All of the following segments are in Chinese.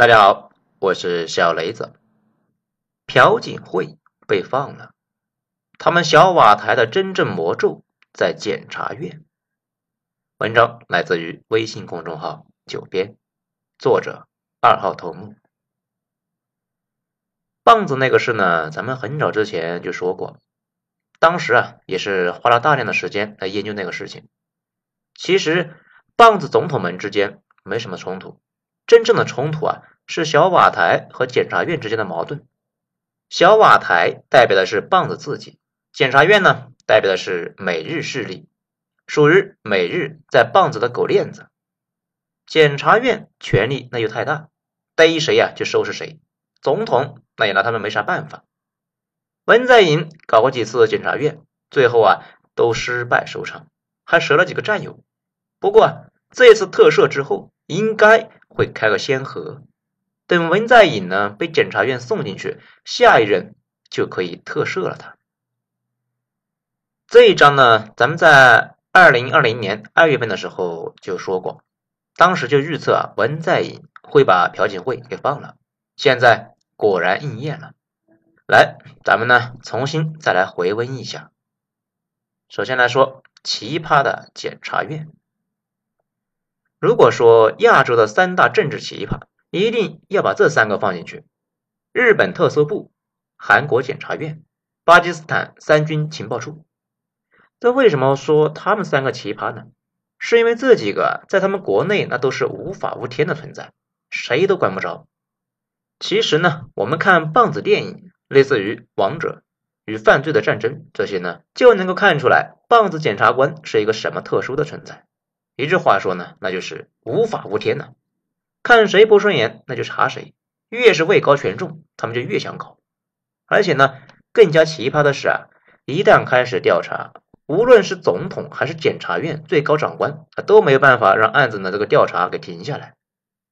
大家好，我是小雷子。朴槿惠被放了，他们小瓦台的真正魔咒在检察院。文章来自于微信公众号“九编”，作者二号头目。棒子那个事呢，咱们很早之前就说过，当时啊也是花了大量的时间来研究那个事情。其实棒子总统们之间没什么冲突。真正的冲突啊，是小瓦台和检察院之间的矛盾。小瓦台代表的是棒子自己，检察院呢代表的是美日势力，属于美日在棒子的狗链子。检察院权力那就太大，逮谁呀就收拾谁，总统那也拿他们没啥办法。文在寅搞过几次检察院，最后啊都失败收场，还折了几个战友。不过这次特赦之后，应该。会开个先河，等文在寅呢被检察院送进去，下一任就可以特赦了他。这一章呢，咱们在二零二零年二月份的时候就说过，当时就预测啊文在寅会把朴槿惠给放了，现在果然应验了。来，咱们呢重新再来回温一下。首先来说奇葩的检察院。如果说亚洲的三大政治奇葩，一定要把这三个放进去：日本特搜部、韩国检察院、巴基斯坦三军情报处。这为什么说他们三个奇葩呢？是因为这几个在他们国内那都是无法无天的存在，谁都管不着。其实呢，我们看棒子电影，类似于《王者》与犯罪的战争这些呢，就能够看出来棒子检察官是一个什么特殊的存在。一句话说呢，那就是无法无天呐，看谁不顺眼那就查谁，越是位高权重，他们就越想搞。而且呢，更加奇葩的是啊，一旦开始调查，无论是总统还是检察院最高长官，他都没有办法让案子呢这个调查给停下来。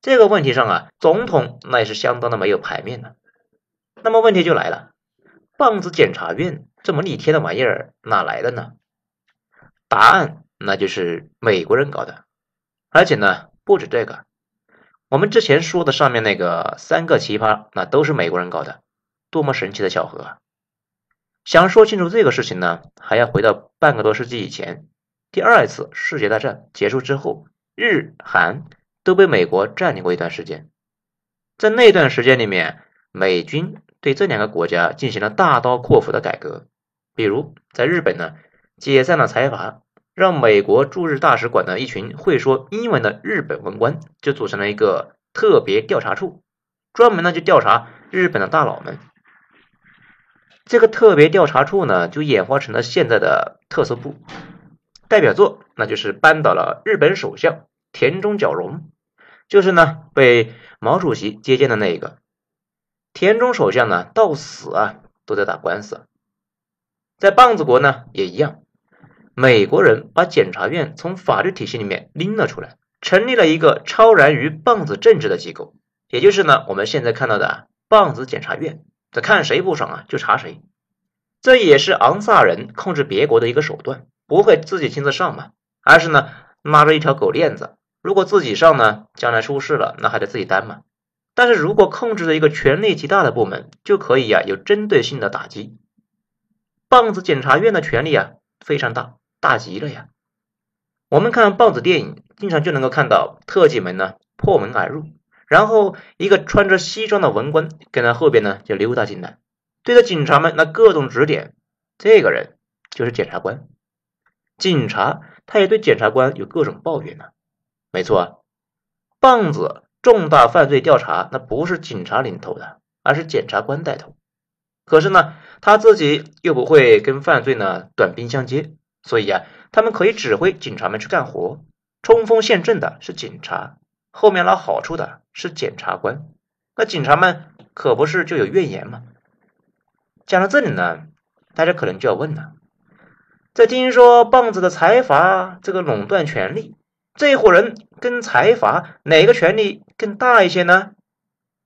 这个问题上啊，总统那也是相当的没有牌面的。那么问题就来了，棒子检察院这么逆天的玩意儿哪来的呢？答案。那就是美国人搞的，而且呢，不止这个。我们之前说的上面那个三个奇葩，那都是美国人搞的，多么神奇的巧合啊！想说清楚这个事情呢，还要回到半个多世纪以前，第二次世界大战结束之后，日韩都被美国占领过一段时间，在那段时间里面，美军对这两个国家进行了大刀阔斧的改革，比如在日本呢，解散了财阀。让美国驻日大使馆的一群会说英文的日本文官就组成了一个特别调查处，专门呢就调查日本的大佬们。这个特别调查处呢就演化成了现在的特搜部。代表作那就是扳倒了日本首相田中角荣，就是呢被毛主席接见的那一个。田中首相呢到死啊都在打官司，在棒子国呢也一样。美国人把检察院从法律体系里面拎了出来，成立了一个超然于棒子政治的机构，也就是呢我们现在看到的棒子检察院。这看谁不爽啊就查谁，这也是昂萨人控制别国的一个手段，不会自己亲自上嘛，而是呢拉着一条狗链子，如果自己上呢，将来出事了那还得自己担嘛。但是如果控制着一个权力极大的部门，就可以呀有针对性的打击。棒子检察院的权力啊非常大。大极了呀！我们看棒子电影，经常就能够看到特技们呢破门而入，然后一个穿着西装的文官跟在后边呢就溜达进来，对着警察们那各种指点。这个人就是检察官，警察他也对检察官有各种抱怨呢。没错，棒子重大犯罪调查那不是警察领头的，而是检察官带头。可是呢，他自己又不会跟犯罪呢短兵相接。所以啊，他们可以指挥警察们去干活，冲锋陷阵的是警察，后面捞好处的是检察官。那警察们可不是就有怨言吗？讲到这里呢，大家可能就要问了：在听说棒子的财阀这个垄断权力，这伙人跟财阀哪个权力更大一些呢？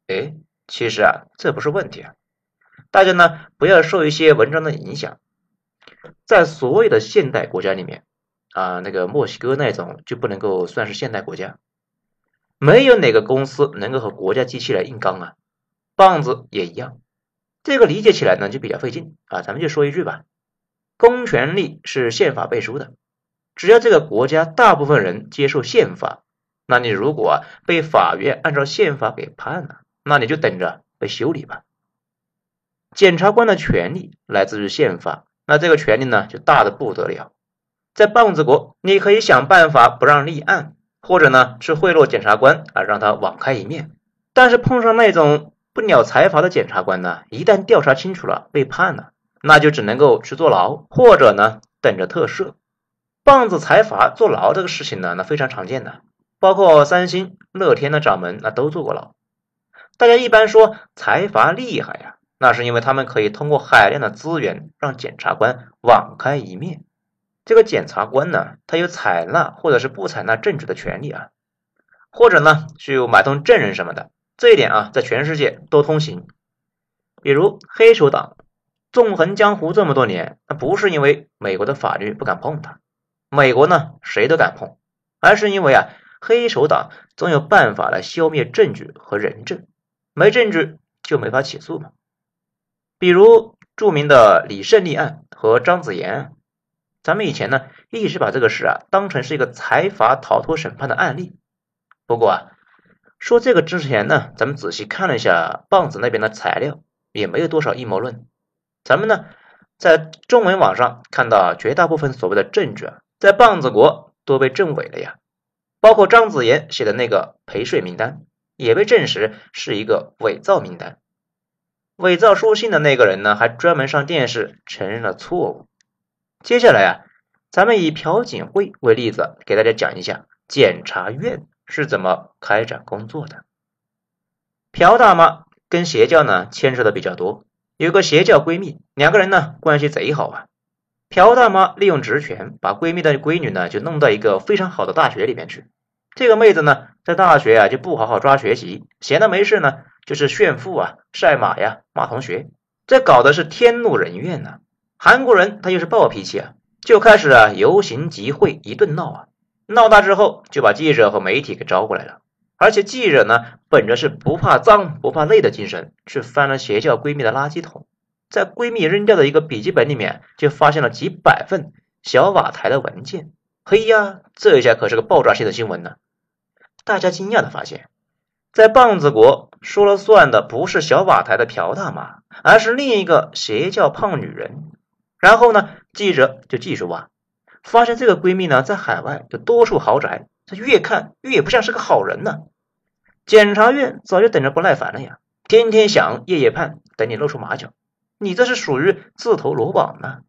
哎，其实啊，这不是问题啊。大家呢不要受一些文章的影响。在所谓的现代国家里面，啊，那个墨西哥那种就不能够算是现代国家。没有哪个公司能够和国家机器来硬刚啊。棒子也一样，这个理解起来呢就比较费劲啊。咱们就说一句吧，公权力是宪法背书的，只要这个国家大部分人接受宪法，那你如果被法院按照宪法给判了，那你就等着被修理吧。检察官的权利来自于宪法，那这个权利呢就大的不得了。在棒子国，你可以想办法不让立案，或者呢去贿赂检察官啊，让他网开一面。但是碰上那种不鸟财阀的检察官呢，一旦调查清楚了被判了，那就只能够去坐牢，或者呢等着特赦。棒子财阀坐牢这个事情呢，那非常常见的，包括三星、乐天的掌门那都坐过牢。大家一般说财阀厉害呀。那是因为他们可以通过海量的资源让检察官网开一面。这个检察官呢，他有采纳或者是不采纳证据的权利啊，或者呢去买通证人什么的。这一点啊，在全世界都通行。比如黑手党纵横江湖这么多年，那不是因为美国的法律不敢碰他，美国呢谁都敢碰，而是因为啊黑手党总有办法来消灭证据和人证，没证据就没法起诉嘛。比如著名的李胜利案和张子妍，咱们以前呢一直把这个事啊当成是一个财阀逃脱审判的案例。不过啊，说这个之前呢，咱们仔细看了一下棒子那边的材料，也没有多少阴谋论。咱们呢在中文网上看到绝大部分所谓的证据啊，在棒子国都被证伪了呀，包括张子妍写的那个陪睡名单，也被证实是一个伪造名单。伪造书信的那个人呢，还专门上电视承认了错误。接下来啊，咱们以朴槿惠为例子，给大家讲一下检察院是怎么开展工作的。朴大妈跟邪教呢牵扯的比较多，有个邪教闺蜜，两个人呢关系贼好啊。朴大妈利用职权，把闺蜜的闺女呢就弄到一个非常好的大学里面去。这个妹子呢，在大学啊就不好好抓学习，闲的没事呢。就是炫富啊，晒马呀，马同学，这搞的是天怒人怨呐。韩国人他又是暴脾气啊，就开始啊游行集会，一顿闹啊。闹大之后，就把记者和媒体给招过来了。而且记者呢，本着是不怕脏不怕累的精神，去翻了邪教闺蜜的垃圾桶，在闺蜜扔掉的一个笔记本里面，就发现了几百份小瓦台的文件。嘿呀，这下可是个爆炸性的新闻呢。大家惊讶的发现。在棒子国说了算的不是小瓦台的朴大妈，而是另一个邪教胖女人。然后呢，记者就继续挖，发现这个闺蜜呢在海外有多处豪宅，这越看越不像是个好人呢。检察院早就等着不耐烦了呀，天天想，夜夜盼，等你露出马脚。你这是属于自投罗网呢。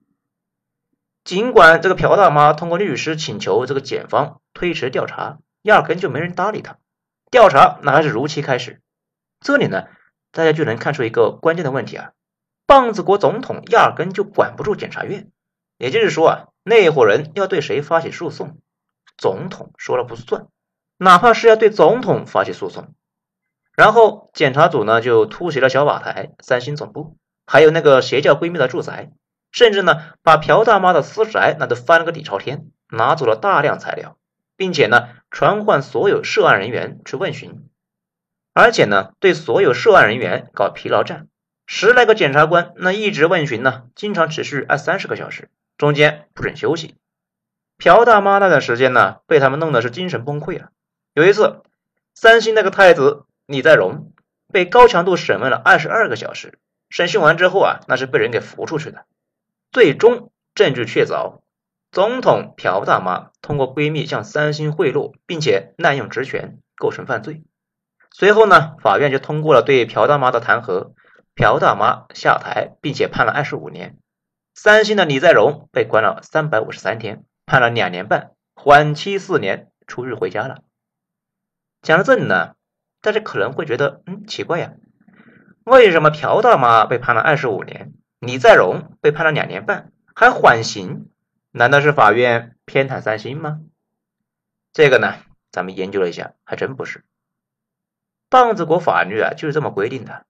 尽管这个朴大妈通过律师请求这个检方推迟调查，压根就没人搭理她。调查那还是如期开始，这里呢，大家就能看出一个关键的问题啊，棒子国总统压根就管不住检察院，也就是说啊，那伙人要对谁发起诉讼，总统说了不算，哪怕是要对总统发起诉讼，然后检察组呢就突袭了小瓦台、三星总部，还有那个邪教闺蜜的住宅，甚至呢把朴大妈的私宅那都翻了个底朝天，拿走了大量材料。并且呢，传唤所有涉案人员去问询，而且呢，对所有涉案人员搞疲劳战，十来个检察官那一直问询呢，经常持续二三十个小时，中间不准休息。朴大妈那段时间呢，被他们弄得是精神崩溃了。有一次，三星那个太子李在镕被高强度审问了二十二个小时，审讯完之后啊，那是被人给扶出去的，最终证据确凿。总统朴大妈通过闺蜜向三星贿赂，并且滥用职权，构成犯罪。随后呢，法院就通过了对朴大妈的弹劾，朴大妈下台，并且判了二十五年。三星的李在镕被关了三百五十三天，判了两年半，缓期四年，出狱回家了。讲到这里呢，大家可能会觉得，嗯，奇怪呀，为什么朴大妈被判了二十五年，李在镕被判了两年半，还缓刑？难道是法院偏袒三星吗？这个呢，咱们研究了一下，还真不是。棒子国法律啊，就是这么规定的。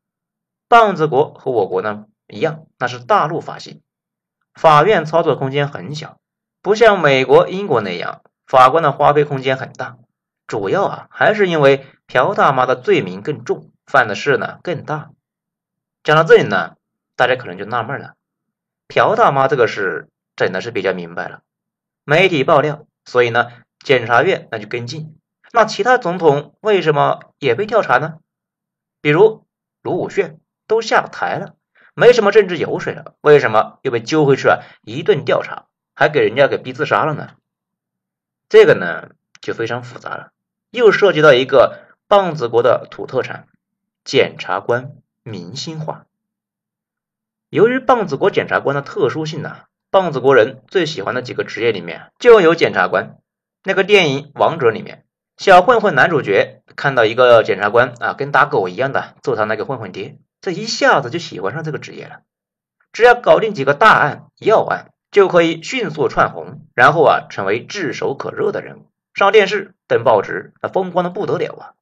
棒子国和我国呢一样，那是大陆法系，法院操作空间很小，不像美国、英国那样，法官的花费空间很大。主要啊还是因为朴大妈的罪名更重，犯的事呢更大。讲到这里呢，大家可能就纳闷了，朴大妈这个事整的是比较明白了，媒体爆料，所以呢，检察院那就跟进。那其他总统为什么也被调查呢？比如卢武铉都下台了，没什么政治油水了，为什么又被揪回去啊？一顿调查，还给人家给逼自杀了呢？这个呢就非常复杂了，又涉及到一个棒子国的土特产——检察官明星化。由于棒子国检察官的特殊性呢，棒子国人最喜欢的几个职业里面就有检察官。那个电影《王者》里面。小混混男主角看到一个检察官啊，跟打狗一样的揍他那个混混爹，这一下子就喜欢上这个职业了。只要搞定几个大案要案，就可以迅速窜红，然后啊成为炙手可热的人物，上电视登报纸，那风光的不得了啊！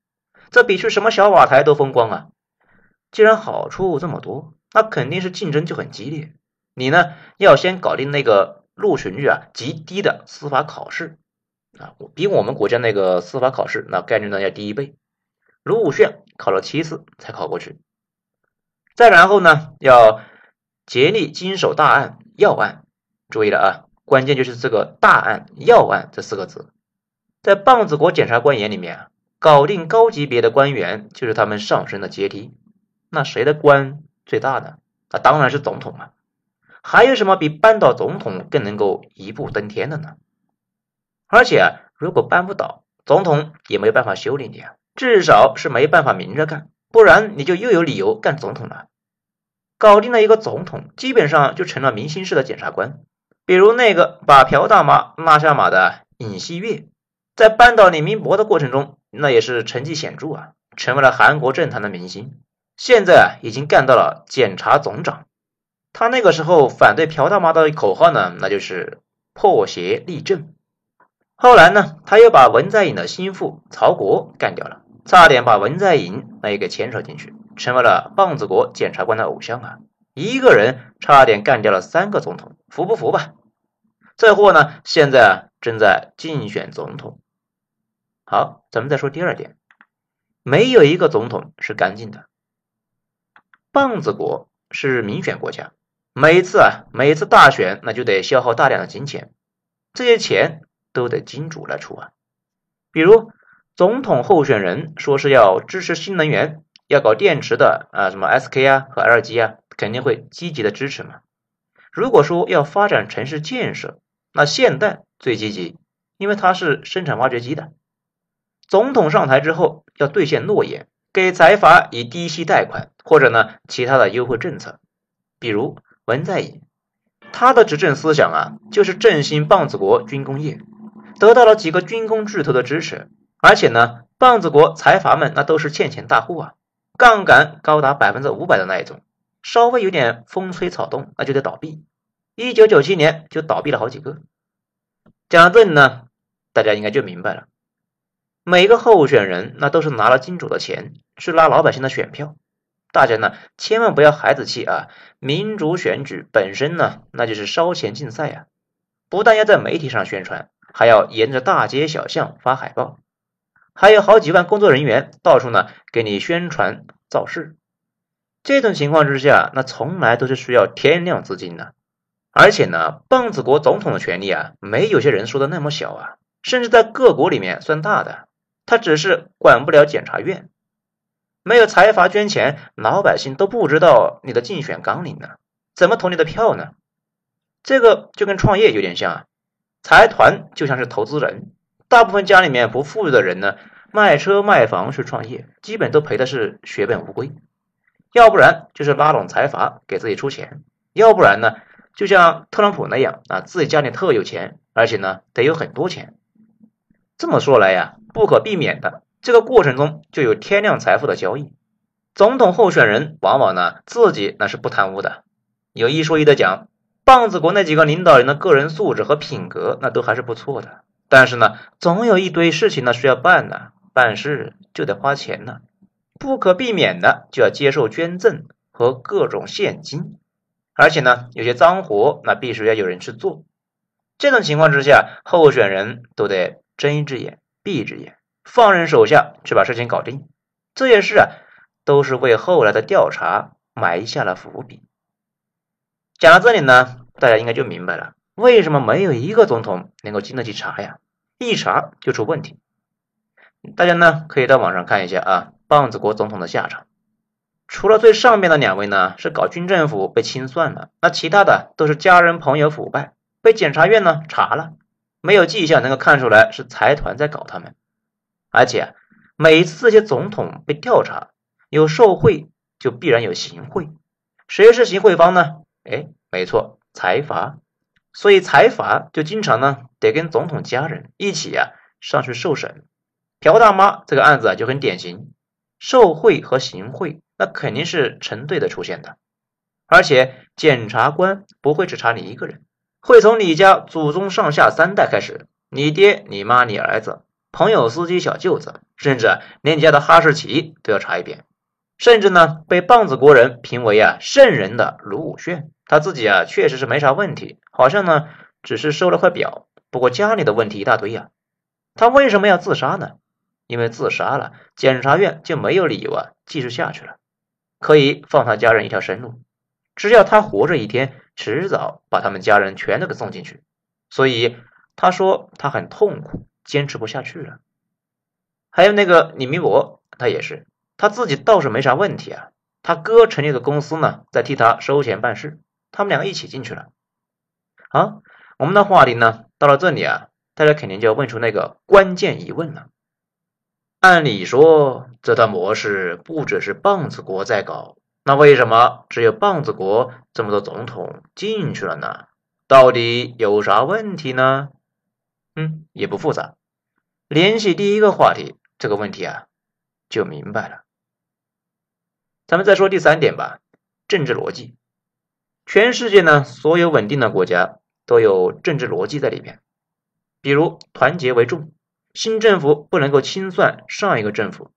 这比去什么小瓦台都风光啊！既然好处这么多，那肯定是竞争就很激烈。你呢，要先搞定那个录取率啊极低的司法考试。啊，比我们国家那个司法考试那概率呢要低一倍。卢武铉考了七次才考过去。再然后呢，要竭力经手大案要案。注意了啊，关键就是这个大案要案这四个字。在棒子国检察官眼里面啊，搞定高级别的官员就是他们上升的阶梯。那谁的官最大呢？那当然是总统啊。还有什么比扳倒总统更能够一步登天的呢？而且，如果扳不倒总统，也没办法修理你啊，至少是没办法明着干，不然你就又有理由干总统了。搞定了一个总统，基本上就成了明星式的检察官。比如那个把朴大妈拉下马的尹锡悦，在扳倒李明博的过程中，那也是成绩显著啊，成为了韩国政坛的明星。现在啊，已经干到了检察总长。他那个时候反对朴大妈的口号呢，那就是破邪立正。后来呢，他又把文在寅的心腹曹国干掉了，差点把文在寅那也给牵扯进去，成为了棒子国检察官的偶像啊！一个人差点干掉了三个总统，服不服吧？这货呢，现在啊正在竞选总统。好，咱们再说第二点，没有一个总统是干净的。棒子国是民选国家，每次啊每次大选那就得消耗大量的金钱，这些钱。都得金主来出啊，比如总统候选人说是要支持新能源，要搞电池的啊，什么 SK 啊和 LG 啊，肯定会积极的支持嘛。如果说要发展城市建设，那现代最积极，因为它是生产挖掘机的。总统上台之后要兑现诺言，给财阀以低息贷款或者呢其他的优惠政策，比如文在寅，他的执政思想啊就是振兴棒子国军工业。得到了几个军工巨头的支持，而且呢，棒子国财阀们那都是欠钱大户啊，杠杆高达百分之五百的那一种，稍微有点风吹草动那就得倒闭。一九九七年就倒闭了好几个。讲到这里呢，大家应该就明白了，每个候选人那都是拿了金主的钱去拉老百姓的选票，大家呢千万不要孩子气啊！民主选举本身呢那就是烧钱竞赛呀，不但要在媒体上宣传。还要沿着大街小巷发海报，还有好几万工作人员到处呢给你宣传造势。这种情况之下，那从来都是需要天量资金的。而且呢，棒子国总统的权力啊，没有些人说的那么小啊，甚至在各国里面算大的。他只是管不了检察院，没有财阀捐钱，老百姓都不知道你的竞选纲领呢，怎么投你的票呢？这个就跟创业有点像啊。财团就像是投资人，大部分家里面不富裕的人呢，卖车卖房去创业，基本都赔的是血本无归。要不然就是拉拢财阀给自己出钱，要不然呢，就像特朗普那样啊，自己家里特有钱，而且呢得有很多钱。这么说来呀，不可避免的，这个过程中就有天量财富的交易。总统候选人往往呢自己那是不贪污的，有一说一的讲。棒子国那几个领导人的个人素质和品格，那都还是不错的。但是呢，总有一堆事情呢需要办呢，办事就得花钱呢，不可避免的就要接受捐赠和各种现金。而且呢，有些脏活那必须要有人去做。这种情况之下，候选人都得睁一只眼闭一只眼，放任手下去把事情搞定。这些事啊，都是为后来的调查埋下了伏笔。讲到这里呢，大家应该就明白了，为什么没有一个总统能够经得起查呀？一查就出问题。大家呢可以到网上看一下啊，棒子国总统的下场。除了最上面的两位呢是搞军政府被清算了，那其他的都是家人朋友腐败，被检察院呢查了，没有迹象能够看出来是财团在搞他们。而且每次这些总统被调查，有受贿就必然有行贿，谁是行贿方呢？哎，没错，财阀。所以财阀就经常呢得跟总统家人一起呀上去受审。朴大妈这个案子啊就很典型，受贿和行贿那肯定是成对的出现的。而且检察官不会只查你一个人，会从你家祖宗上下三代开始，你爹、你妈、你儿子、朋友、司机、小舅子，甚至连你家的哈士奇都要查一遍。甚至呢，被棒子国人评为啊圣人的卢武铉，他自己啊确实是没啥问题，好像呢只是收了块表，不过家里的问题一大堆呀。他为什么要自杀呢？因为自杀了，检察院就没有理由啊继续下去了，可以放他家人一条生路，只要他活着一天，迟早把他们家人全都给送进去。所以他说他很痛苦，坚持不下去了。还有那个李明博，他也是。他自己倒是没啥问题啊，他哥成立的公司呢，在替他收钱办事，他们两个一起进去了。啊，我们的话题呢，到了这里啊，大家肯定就要问出那个关键疑问了。按理说，这套模式不只是棒子国在搞，那为什么只有棒子国这么多总统进去了呢？到底有啥问题呢？嗯，也不复杂，联系第一个话题，这个问题啊，就明白了。咱们再说第三点吧，政治逻辑。全世界呢，所有稳定的国家都有政治逻辑在里边。比如团结为重，新政府不能够清算上一个政府，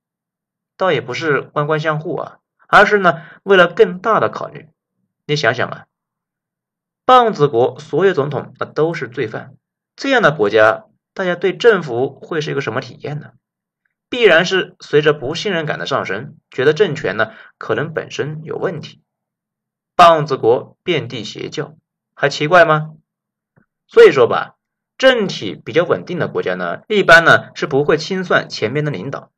倒也不是官官相护啊，而是呢为了更大的考虑。你想想啊，棒子国所有总统那都是罪犯，这样的国家，大家对政府会是一个什么体验呢？必然是随着不信任感的上升，觉得政权呢可能本身有问题。棒子国遍地邪教，还奇怪吗？所以说吧，政体比较稳定的国家呢，一般呢是不会清算前面的领导。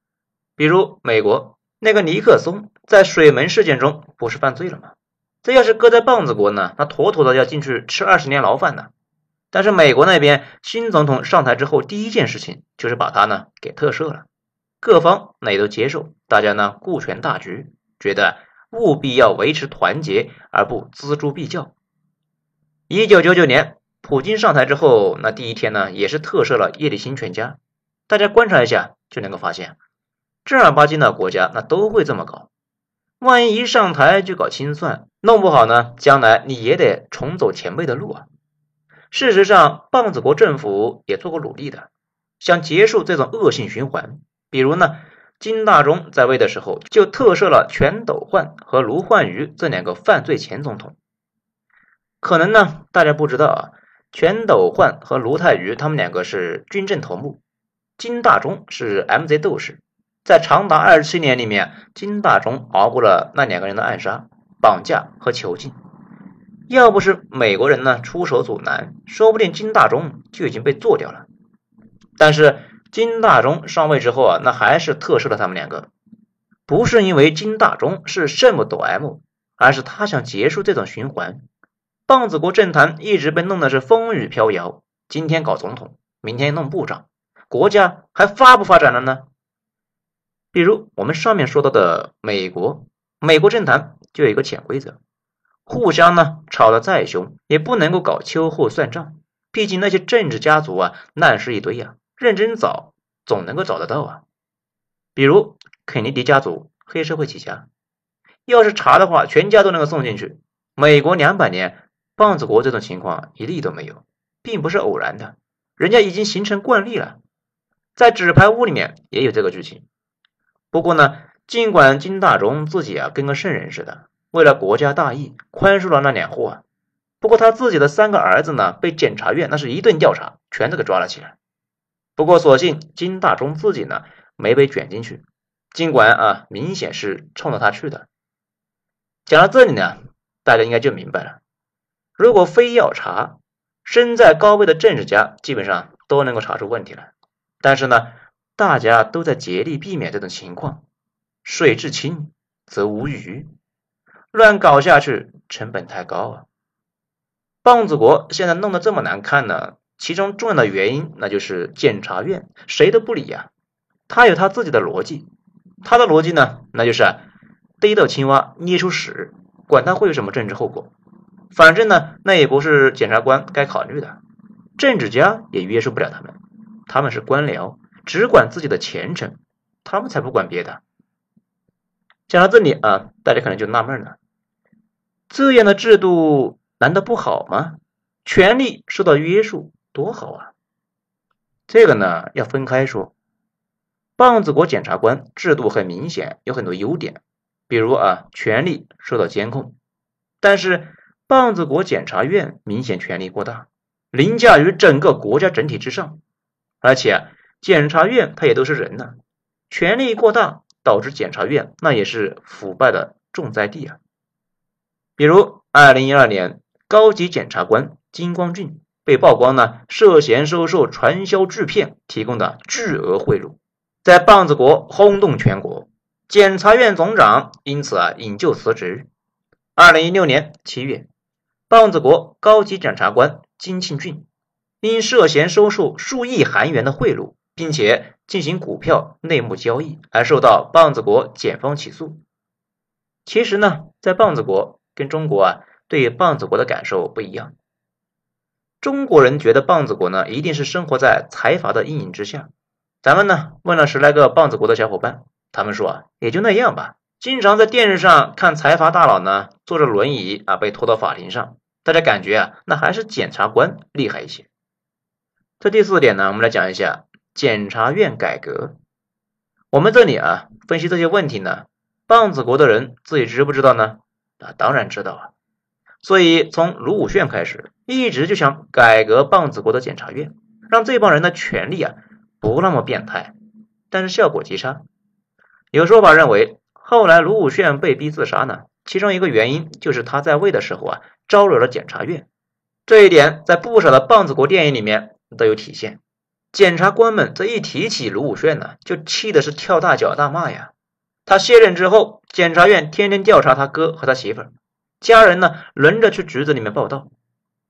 比如美国那个尼克松在水门事件中不是犯罪了吗？这要是搁在棒子国呢，那妥妥的要进去吃二十年牢饭呢。但是美国那边新总统上台之后，第一件事情就是把他呢给特赦了。各方那也都接受，大家呢顾全大局，觉得务必要维持团结，而不锱铢必较。一九九九年，普京上台之后，那第一天呢也是特赦了叶利钦全家。大家观察一下就能够发现，正儿八经的国家那都会这么搞。万一一上台就搞清算，弄不好呢，将来你也得重走前辈的路啊。事实上，棒子国政府也做过努力的，想结束这种恶性循环。比如呢，金大中在位的时候就特赦了全斗焕和卢焕愚这两个犯罪前总统。可能呢，大家不知道啊，全斗焕和卢泰愚他们两个是军政头目，金大中是 MZ 斗士。在长达二十七年里面，金大中熬过了那两个人的暗杀、绑架和囚禁。要不是美国人呢出手阻拦，说不定金大中就已经被做掉了。但是。金大中上位之后啊，那还是特赦了他们两个，不是因为金大中是圣母抖 M，而是他想结束这种循环。棒子国政坛一直被弄得是风雨飘摇，今天搞总统，明天弄部长，国家还发不发展了呢？比如我们上面说到的美国，美国政坛就有一个潜规则，互相呢吵得再凶，也不能够搞秋后算账，毕竟那些政治家族啊，烂事一堆呀。认真找，总能够找得到啊。比如肯尼迪家族黑社会起家，要是查的话，全家都能够送进去。美国两百年，棒子国这种情况一例都没有，并不是偶然的，人家已经形成惯例了。在纸牌屋里面也有这个剧情。不过呢，尽管金大中自己啊跟个圣人似的，为了国家大义宽恕了那两户啊，不过他自己的三个儿子呢，被检察院那是一顿调查，全都给抓了起来。不过所幸金大中自己呢没被卷进去，尽管啊明显是冲着他去的。讲到这里呢，大家应该就明白了。如果非要查，身在高位的政治家基本上都能够查出问题来。但是呢，大家都在竭力避免这种情况。水至清则无鱼，乱搞下去成本太高啊。棒子国现在弄得这么难看呢，其中重要的原因那就是检察院谁都不理呀。他有他自己的逻辑，他的逻辑呢，那就是逮到青蛙捏出屎，管他会有什么政治后果。反正呢，那也不是检察官该考虑的，政治家也约束不了他们，他们是官僚，只管自己的前程，他们才不管别的。讲到这里啊，大家可能就纳闷了，这样的制度难道不好吗？权力受到约束多好啊！这个呢要分开说，棒子国检察官制度很明显有很多优点，比如啊权力受到监控，但是。棒子国检察院明显权力过大，凌驾于整个国家整体之上，而且检察院他也都是人呢，权力过大导致检察院那也是腐败的重灾地啊。比如，二零一二年，高级检察官金光俊被曝光呢，涉嫌收受传销制片提供的巨额贿赂，在棒子国轰动全国，检察院总长因此啊引咎辞职。二零一六年七月。棒子国高级检察官金庆俊因涉嫌收受数亿韩元的贿赂，并且进行股票内幕交易，而受到棒子国检方起诉。其实呢，在棒子国跟中国啊，对棒子国的感受不一样。中国人觉得棒子国呢，一定是生活在财阀的阴影之下。咱们呢，问了十来个棒子国的小伙伴，他们说啊，也就那样吧。经常在电视上看财阀大佬呢，坐着轮椅啊被拖到法庭上，大家感觉啊，那还是检察官厉害一些。这第四点呢，我们来讲一下检察院改革。我们这里啊分析这些问题呢，棒子国的人自己知不知道呢？啊，当然知道啊。所以从卢武铉开始，一直就想改革棒子国的检察院，让这帮人的权力啊不那么变态，但是效果极差。有说法认为。后来卢武铉被逼自杀呢，其中一个原因就是他在位的时候啊招惹了检察院，这一点在不少的棒子国电影里面都有体现。检察官们这一提起卢武铉呢，就气的是跳大脚大骂呀。他卸任之后，检察院天天调查他哥和他媳妇儿，家人呢轮着去局子里面报道。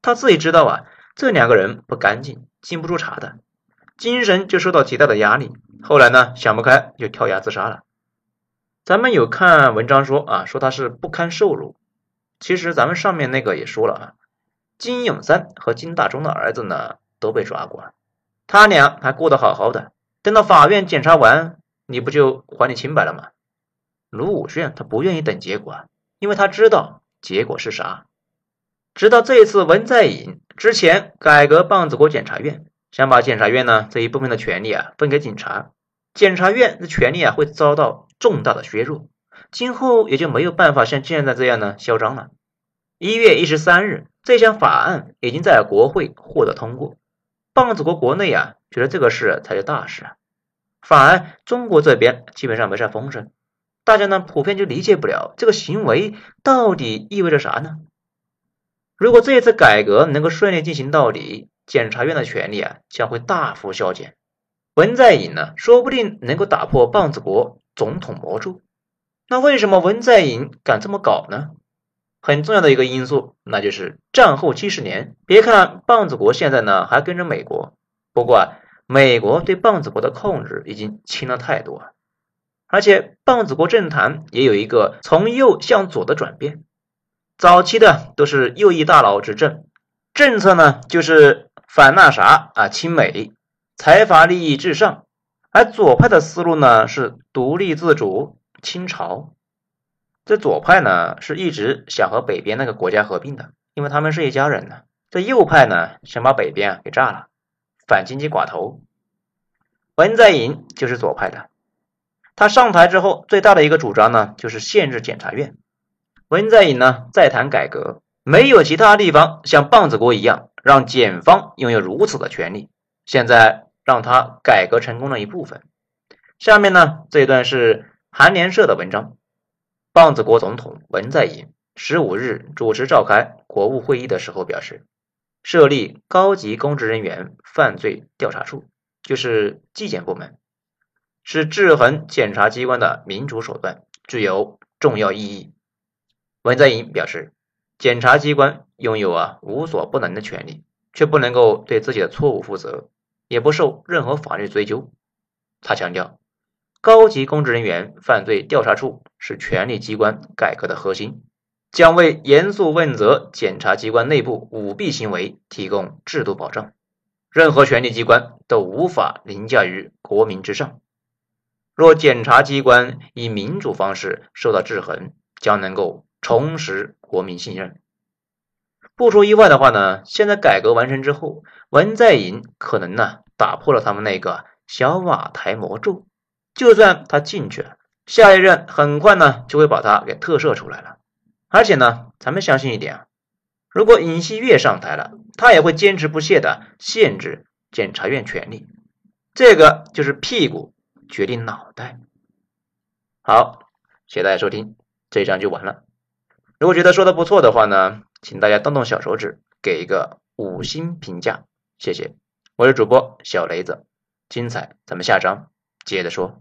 他自己知道啊，这两个人不干净，经不住查的，精神就受到极大的压力。后来呢想不开就跳崖自杀了。咱们有看文章说啊，说他是不堪受辱。其实咱们上面那个也说了啊，金永三和金大中的儿子呢都被抓过，他俩还过得好好的。等到法院检查完，你不就还你清白了吗？卢武铉他不愿意等结果，因为他知道结果是啥。直到这一次文在寅之前改革棒子国检察院，想把检察院呢这一部分的权利啊分给警察。检察院的权力啊会遭到重大的削弱，今后也就没有办法像现在这样呢嚣张了。一月一十三日，这项法案已经在国会获得通过。棒子国国内啊觉得这个事才是大事啊，反而中国这边基本上没啥风声，大家呢普遍就理解不了这个行为到底意味着啥呢？如果这一次改革能够顺利进行到底，检察院的权力啊将会大幅削减。文在寅呢，说不定能够打破棒子国总统魔咒。那为什么文在寅敢这么搞呢？很重要的一个因素，那就是战后七十年。别看棒子国现在呢还跟着美国，不过啊，美国对棒子国的控制已经轻了太多。而且棒子国政坛也有一个从右向左的转变。早期的都是右翼大佬执政，政策呢就是反那啥啊，亲美。财阀利益至上，而左派的思路呢是独立自主、清朝。这左派呢是一直想和北边那个国家合并的，因为他们是一家人呢。这右派呢想把北边给炸了，反经济寡头。文在寅就是左派的，他上台之后最大的一个主张呢就是限制检察院。文在寅呢再谈改革，没有其他地方像棒子国一样让检方拥有如此的权利。现在让他改革成功的一部分。下面呢这段是韩联社的文章。棒子国总统文在寅十五日主持召开国务会议的时候表示，设立高级公职人员犯罪调查处，就是纪检部门，是制衡检察机关的民主手段，具有重要意义。文在寅表示，检察机关拥有啊无所不能的权利，却不能够对自己的错误负责，也不受任何法律追究。他强调。高级公职人员犯罪调查处是权力机关改革的核心，将为严肃问责检察机关内部舞弊行为提供制度保障。任何权力机关都无法凌驾于国民之上。若检察机关以民主方式受到制衡，将能够重拾国民信任。不出意外的话呢，现在改革完成之后，文在寅可能呢打破了他们那个小瓦台魔咒。就算他进去了，下一任很快呢就会把他给特赦出来了。而且呢，咱们相信一点啊，如果尹锡悦上台了，他也会坚持不懈的限制检察院权力。这个就是屁股决定脑袋。好，谢谢大家收听，这一章就完了。如果觉得说的不错的话呢，请大家动动小手指给一个五星评价，谢谢。我是主播小雷子，精彩咱们下章接着说。